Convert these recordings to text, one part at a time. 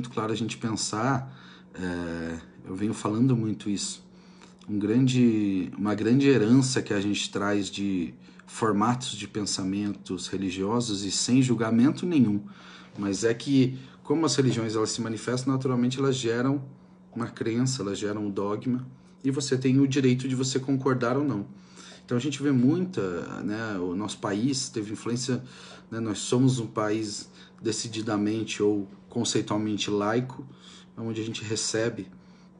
claro a gente pensar, é, eu venho falando muito isso, um grande, uma grande herança que a gente traz de formatos de pensamentos religiosos e sem julgamento nenhum, mas é que como as religiões elas se manifestam naturalmente elas geram uma crença, elas geram um dogma e você tem o direito de você concordar ou não. Então a gente vê muita, né, o nosso país teve influência, né, nós somos um país decididamente ou conceitualmente laico, onde a gente recebe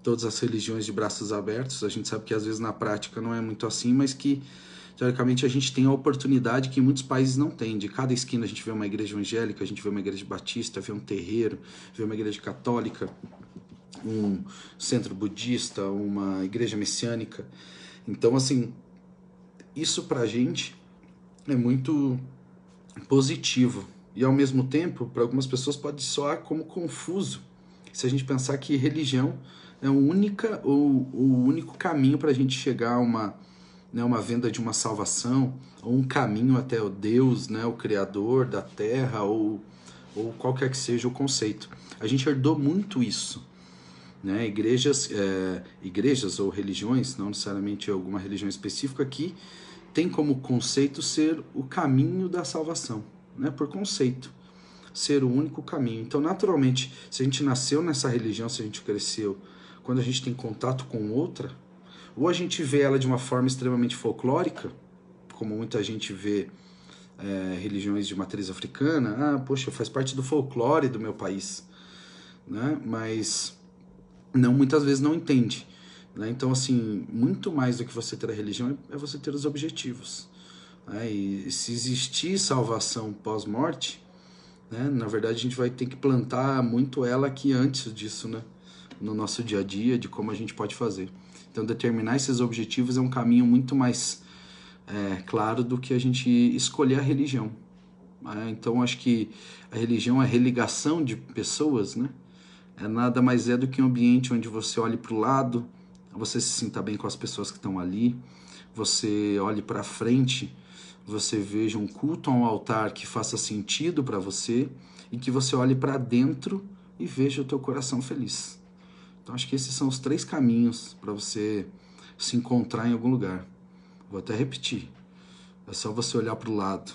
todas as religiões de braços abertos. A gente sabe que às vezes na prática não é muito assim, mas que teoricamente a gente tem a oportunidade que muitos países não têm. De cada esquina a gente vê uma igreja evangélica, a gente vê uma igreja batista, vê um terreiro, vê uma igreja católica, um centro budista, uma igreja messiânica. Então, assim, isso pra gente é muito positivo. E ao mesmo tempo, para algumas pessoas pode soar como confuso. Se a gente pensar que religião é o, única, o, o único caminho para a gente chegar a uma, né, uma venda de uma salvação, ou um caminho até o Deus, né, o Criador da Terra, ou, ou qualquer que seja o conceito. A gente herdou muito isso. Né? Igrejas, é, igrejas ou religiões, não necessariamente alguma religião específica, que tem como conceito ser o caminho da salvação, né? por conceito, ser o único caminho. Então, naturalmente, se a gente nasceu nessa religião, se a gente cresceu, quando a gente tem contato com outra, ou a gente vê ela de uma forma extremamente folclórica, como muita gente vê é, religiões de matriz africana, ah, poxa, faz parte do folclore do meu país, né? Mas não muitas vezes não entende. Né? Então, assim, muito mais do que você ter a religião é você ter os objetivos. Né? E se existir salvação pós-morte, né? na verdade a gente vai ter que plantar muito ela aqui antes disso, né? no nosso dia a dia, de como a gente pode fazer. Então, determinar esses objetivos é um caminho muito mais é, claro do que a gente escolher a religião. Né? Então, acho que a religião é a religação de pessoas, né? É nada mais é do que um ambiente onde você olhe para o lado, você se sinta bem com as pessoas que estão ali, você olhe para frente, você veja um culto a um altar que faça sentido para você e que você olhe para dentro e veja o teu coração feliz. Então acho que esses são os três caminhos para você se encontrar em algum lugar. Vou até repetir. É só você olhar para o lado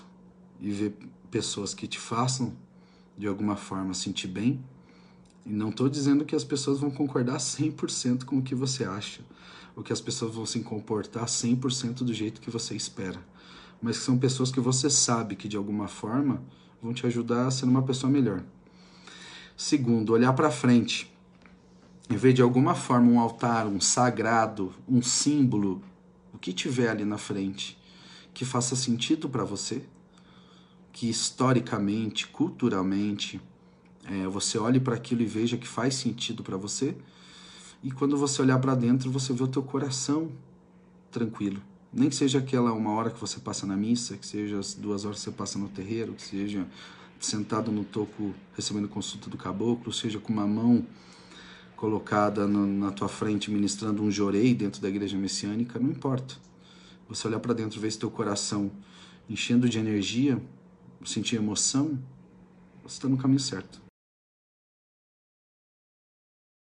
e ver pessoas que te façam de alguma forma sentir bem e não estou dizendo que as pessoas vão concordar 100% com o que você acha, ou que as pessoas vão se comportar 100% do jeito que você espera, mas que são pessoas que você sabe que de alguma forma vão te ajudar a ser uma pessoa melhor. Segundo, olhar para frente e ver de alguma forma um altar, um sagrado, um símbolo, o que tiver ali na frente, que faça sentido para você, que historicamente, culturalmente, é, você olhe para aquilo e veja que faz sentido para você. E quando você olhar para dentro, você vê o teu coração tranquilo. Nem que seja aquela uma hora que você passa na missa, que seja as duas horas que você passa no terreiro, que seja sentado no toco recebendo consulta do caboclo, seja com uma mão colocada no, na tua frente ministrando um jorei dentro da igreja messiânica, não importa. Você olhar para dentro, ver se teu coração enchendo de energia, sentir emoção, você está no caminho certo.